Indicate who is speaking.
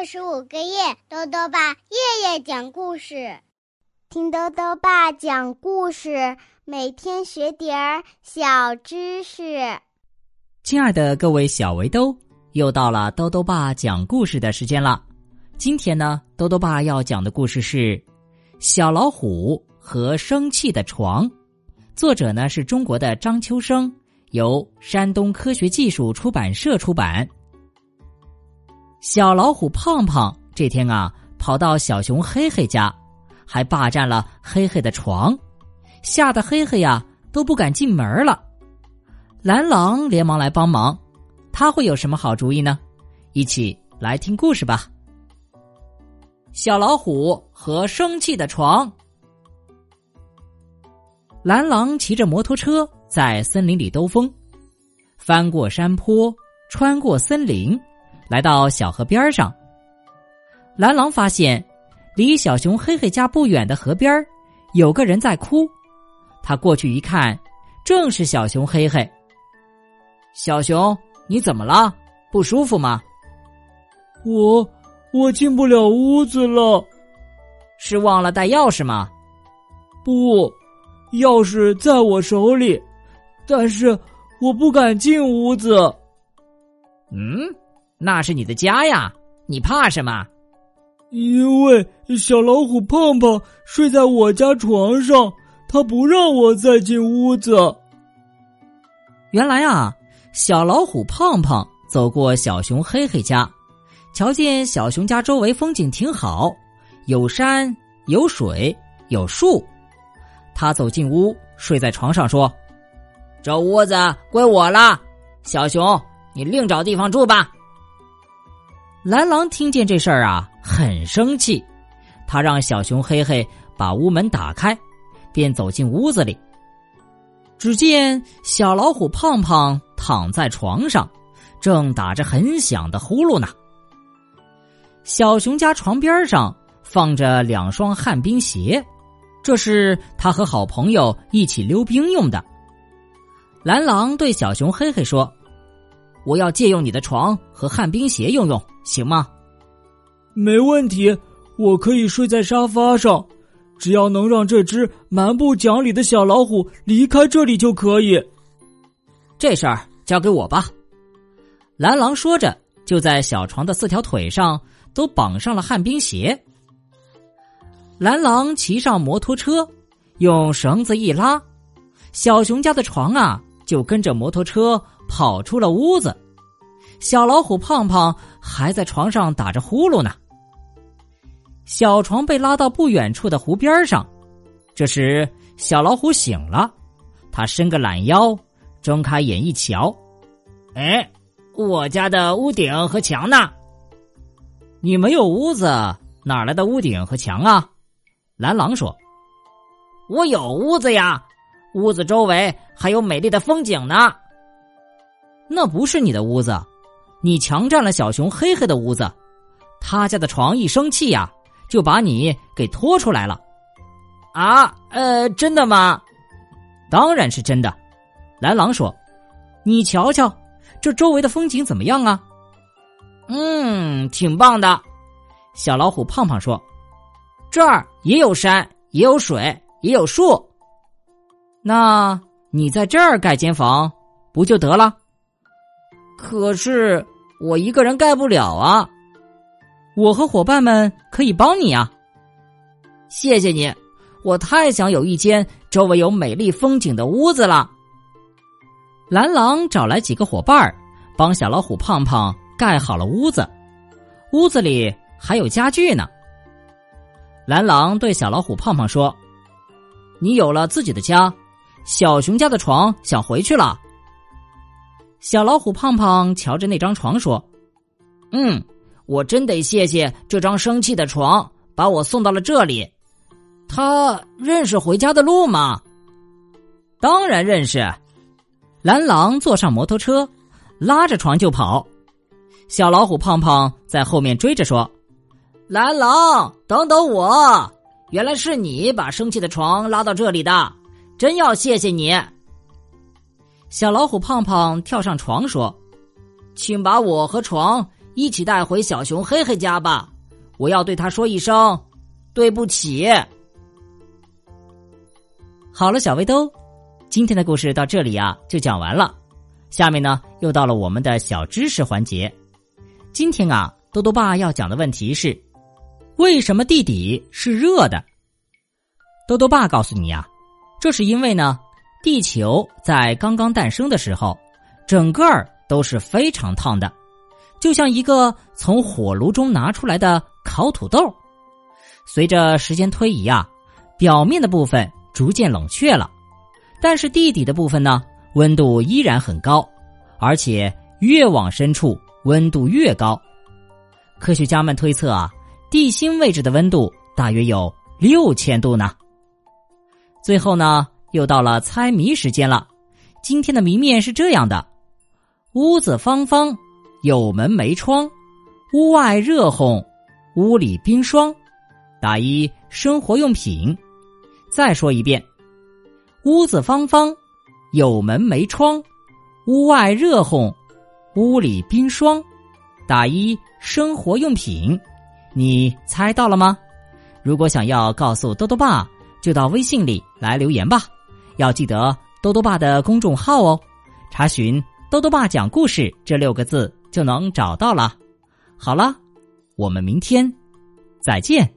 Speaker 1: 二十五个月，豆豆爸夜夜讲故事，听豆豆爸讲故事，每天学点儿小知识。
Speaker 2: 亲爱的各位小围兜，又到了豆豆爸讲故事的时间了。今天呢，豆豆爸要讲的故事是《小老虎和生气的床》，作者呢是中国的张秋生，由山东科学技术出版社出版。小老虎胖胖这天啊，跑到小熊黑黑家，还霸占了黑黑的床，吓得黑黑呀都不敢进门了。蓝狼连忙来帮忙，他会有什么好主意呢？一起来听故事吧。小老虎和生气的床。蓝狼骑着摩托车在森林里兜风，翻过山坡，穿过森林。来到小河边上，蓝狼发现离小熊黑黑家不远的河边有个人在哭。他过去一看，正是小熊黑黑。小熊，你怎么了？不舒服吗？
Speaker 3: 我我进不了屋子了，
Speaker 2: 是忘了带钥匙吗？
Speaker 3: 不，钥匙在我手里，但是我不敢进屋子。
Speaker 2: 嗯。那是你的家呀，你怕什么？
Speaker 3: 因为小老虎胖胖睡在我家床上，他不让我再进屋子。
Speaker 2: 原来啊，小老虎胖胖走过小熊黑黑家，瞧见小熊家周围风景挺好，有山有水有树，他走进屋，睡在床上说：“这屋子归我了，小熊，你另找地方住吧。”蓝狼听见这事儿啊，很生气，他让小熊黑黑把屋门打开，便走进屋子里。只见小老虎胖胖躺在床上，正打着很响的呼噜呢。小熊家床边上放着两双旱冰鞋，这是他和好朋友一起溜冰用的。蓝狼对小熊黑黑说：“我要借用你的床和旱冰鞋用用。”行吗？
Speaker 3: 没问题，我可以睡在沙发上，只要能让这只蛮不讲理的小老虎离开这里就可以。
Speaker 2: 这事儿交给我吧。蓝狼说着，就在小床的四条腿上都绑上了旱冰鞋。蓝狼骑上摩托车，用绳子一拉，小熊家的床啊，就跟着摩托车跑出了屋子。小老虎胖胖还在床上打着呼噜呢。小床被拉到不远处的湖边上，这时小老虎醒了，他伸个懒腰，睁开眼一瞧，哎，我家的屋顶和墙呢？你没有屋子，哪来的屋顶和墙啊？蓝狼说：“我有屋子呀，屋子周围还有美丽的风景呢。那不是你的屋子。”你强占了小熊黑黑的屋子，他家的床一生气呀，就把你给拖出来了。啊，呃，真的吗？当然是真的。蓝狼说：“你瞧瞧，这周围的风景怎么样啊？”嗯，挺棒的。小老虎胖胖说：“这儿也有山，也有水，也有树。那你在这儿盖间房不就得了？”可是我一个人盖不了啊！我和伙伴们可以帮你啊！谢谢你，我太想有一间周围有美丽风景的屋子了。蓝狼找来几个伙伴帮小老虎胖胖盖好了屋子，屋子里还有家具呢。蓝狼对小老虎胖胖说：“你有了自己的家，小熊家的床想回去了。”小老虎胖胖瞧着那张床说：“嗯，我真得谢谢这张生气的床，把我送到了这里。他认识回家的路吗？当然认识。”蓝狼坐上摩托车，拉着床就跑。小老虎胖胖在后面追着说：“蓝狼，等等我！原来是你把生气的床拉到这里的，真要谢谢你。”小老虎胖胖跳上床说：“请把我和床一起带回小熊黑黑家吧。我要对他说一声对不起。好了，小围兜，今天的故事到这里啊就讲完了。下面呢又到了我们的小知识环节。今天啊，多多爸要讲的问题是：为什么地底是热的？多多爸告诉你呀，这是因为呢，地球在刚刚诞生的时候，整个儿都是非常烫的，就像一个从火炉中拿出来的烤土豆。随着时间推移啊，表面的部分逐渐冷却了，但是地底的部分呢，温度依然很高，而且越往深处。温度越高，科学家们推测啊，地心位置的温度大约有六千度呢。最后呢，又到了猜谜时间了。今天的谜面是这样的：屋子方方，有门没窗，屋外热烘，屋里冰霜。打一生活用品。再说一遍：屋子方方，有门没窗，屋外热烘。屋里冰霜，打一生活用品，你猜到了吗？如果想要告诉多多爸，就到微信里来留言吧。要记得多多爸的公众号哦，查询“多多爸讲故事”这六个字就能找到了。好了，我们明天再见。